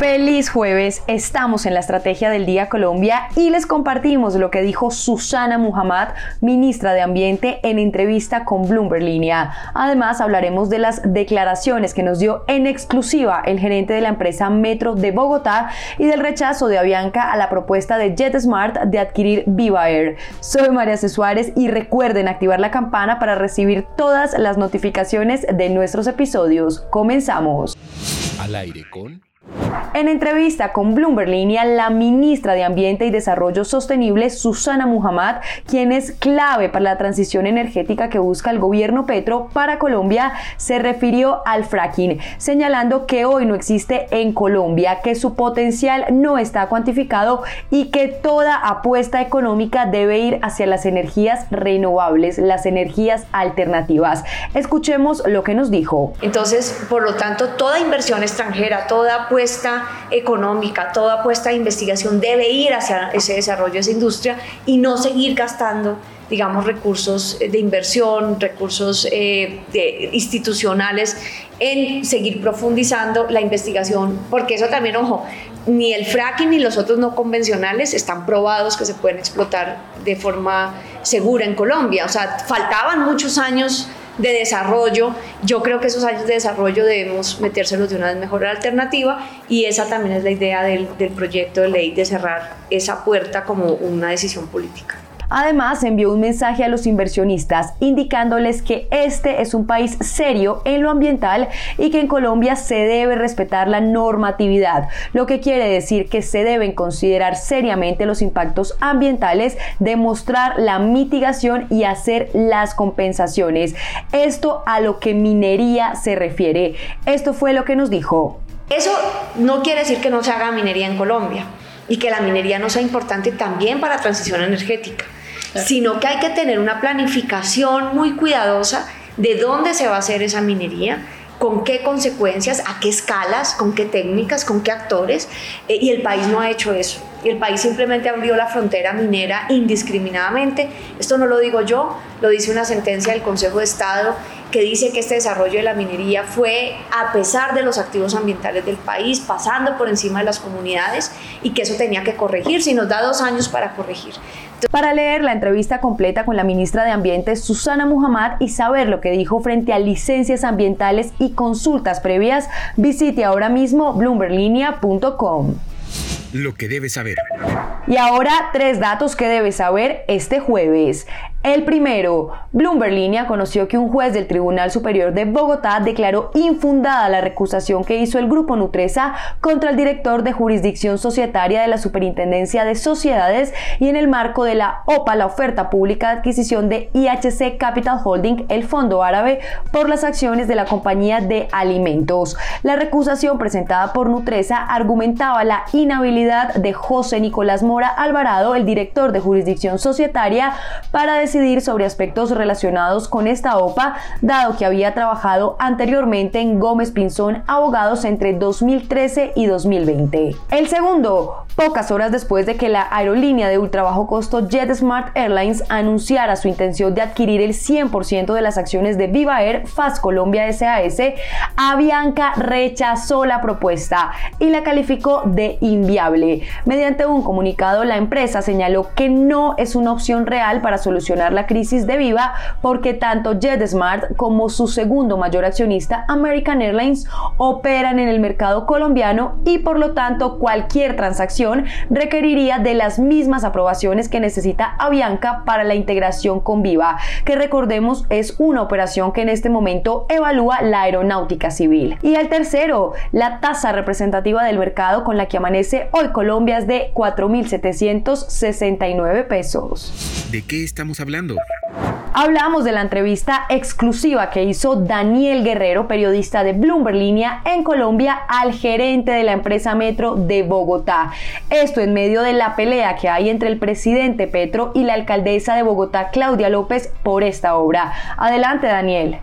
Feliz jueves, estamos en la Estrategia del Día Colombia y les compartimos lo que dijo Susana Muhammad, ministra de Ambiente, en entrevista con Bloomberg Línea. Además, hablaremos de las declaraciones que nos dio en exclusiva el gerente de la empresa Metro de Bogotá y del rechazo de Avianca a la propuesta de JetSmart de adquirir Viva Air. Soy María C. Y recuerden activar la campana para recibir todas las notificaciones de nuestros episodios. Comenzamos. Al aire con... En entrevista con Bloomberg Línea, la ministra de Ambiente y Desarrollo Sostenible, Susana Muhammad, quien es clave para la transición energética que busca el gobierno Petro para Colombia, se refirió al fracking, señalando que hoy no existe en Colombia, que su potencial no está cuantificado y que toda apuesta económica debe ir hacia las energías renovables, las energías alternativas. Escuchemos lo que nos dijo. Entonces, por lo tanto, toda inversión extranjera, toda apuesta económica, toda apuesta de investigación debe ir hacia ese desarrollo de esa industria y no seguir gastando digamos, recursos de inversión, recursos eh, institucionales en seguir profundizando la investigación, porque eso también, ojo, ni el fracking ni los otros no convencionales están probados que se pueden explotar de forma segura en Colombia. O sea, faltaban muchos años de desarrollo. Yo creo que esos años de desarrollo debemos metérselos de una vez mejor alternativa y esa también es la idea del, del proyecto de ley de cerrar esa puerta como una decisión política. Además, envió un mensaje a los inversionistas indicándoles que este es un país serio en lo ambiental y que en Colombia se debe respetar la normatividad, lo que quiere decir que se deben considerar seriamente los impactos ambientales, demostrar la mitigación y hacer las compensaciones. Esto a lo que minería se refiere. Esto fue lo que nos dijo. Eso no quiere decir que no se haga minería en Colombia y que la minería no sea importante también para transición energética sino que hay que tener una planificación muy cuidadosa de dónde se va a hacer esa minería, con qué consecuencias, a qué escalas, con qué técnicas, con qué actores, eh, y el país no ha hecho eso. Y el país simplemente abrió la frontera minera indiscriminadamente. Esto no lo digo yo, lo dice una sentencia del Consejo de Estado que dice que este desarrollo de la minería fue a pesar de los activos ambientales del país, pasando por encima de las comunidades y que eso tenía que corregir, y nos da dos años para corregir. Para leer la entrevista completa con la ministra de Ambiente, Susana Muhammad, y saber lo que dijo frente a licencias ambientales y consultas previas, visite ahora mismo bloomberlinia.com. Lo que debes saber. Y ahora tres datos que debes saber este jueves. El primero, Bloomberg Línea conoció que un juez del Tribunal Superior de Bogotá declaró infundada la recusación que hizo el Grupo Nutresa contra el director de jurisdicción societaria de la Superintendencia de Sociedades y en el marco de la OPA, la oferta pública de adquisición de IHC Capital Holding, el fondo árabe, por las acciones de la compañía de alimentos. La recusación presentada por Nutresa argumentaba la inhabilidad de José Nicolás Mora Alvarado, el director de jurisdicción societaria, para decidir sobre aspectos relacionados con esta OPA, dado que había trabajado anteriormente en Gómez Pinzón Abogados entre 2013 y 2020. El segundo, pocas horas después de que la aerolínea de ultra bajo costo JetSmart Airlines anunciara su intención de adquirir el 100% de las acciones de Viva Air Fast Colombia SAS, Avianca rechazó la propuesta y la calificó de inviable. Mediante un comunicado, la empresa señaló que no es una opción real para solucionar la crisis de Viva porque tanto JetSmart como su segundo mayor accionista American Airlines operan en el mercado colombiano y por lo tanto cualquier transacción requeriría de las mismas aprobaciones que necesita Avianca para la integración con Viva, que recordemos es una operación que en este momento evalúa la aeronáutica civil. Y el tercero, la tasa representativa del mercado con la que amanece hoy Colombia es de 4.769 pesos. ¿De qué estamos hablando? Hablamos de la entrevista exclusiva que hizo Daniel Guerrero, periodista de Bloomberg Línea en Colombia, al gerente de la empresa Metro de Bogotá. Esto en medio de la pelea que hay entre el presidente Petro y la alcaldesa de Bogotá, Claudia López, por esta obra. Adelante, Daniel.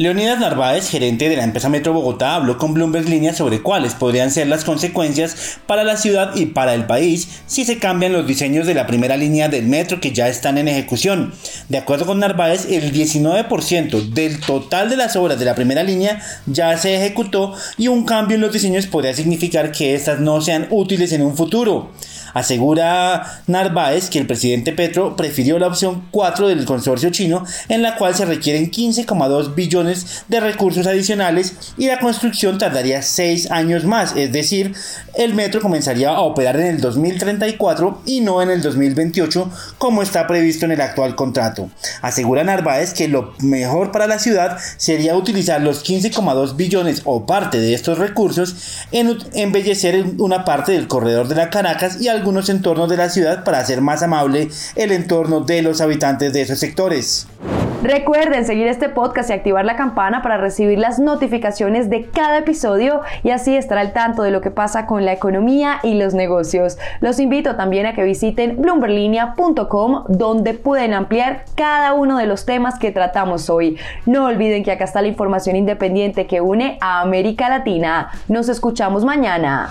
Leonidas Narváez, gerente de la empresa Metro Bogotá, habló con Bloomberg Línea sobre cuáles podrían ser las consecuencias para la ciudad y para el país si se cambian los diseños de la primera línea del metro que ya están en ejecución. De acuerdo con Narváez, el 19% del total de las obras de la primera línea ya se ejecutó y un cambio en los diseños podría significar que estas no sean útiles en un futuro. Asegura Narváez que el presidente Petro prefirió la opción 4 del consorcio chino, en la cual se requieren 15,2 billones de recursos adicionales y la construcción tardaría 6 años más, es decir, el metro comenzaría a operar en el 2034 y no en el 2028 como está previsto en el actual contrato. Asegura Narváez que lo mejor para la ciudad sería utilizar los 15,2 billones o parte de estos recursos en embellecer una parte del corredor de la Caracas y al algunos entornos de la ciudad para hacer más amable el entorno de los habitantes de esos sectores. Recuerden seguir este podcast y activar la campana para recibir las notificaciones de cada episodio y así estar al tanto de lo que pasa con la economía y los negocios. Los invito también a que visiten bloomberlinia.com donde pueden ampliar cada uno de los temas que tratamos hoy. No olviden que acá está la información independiente que une a América Latina. Nos escuchamos mañana.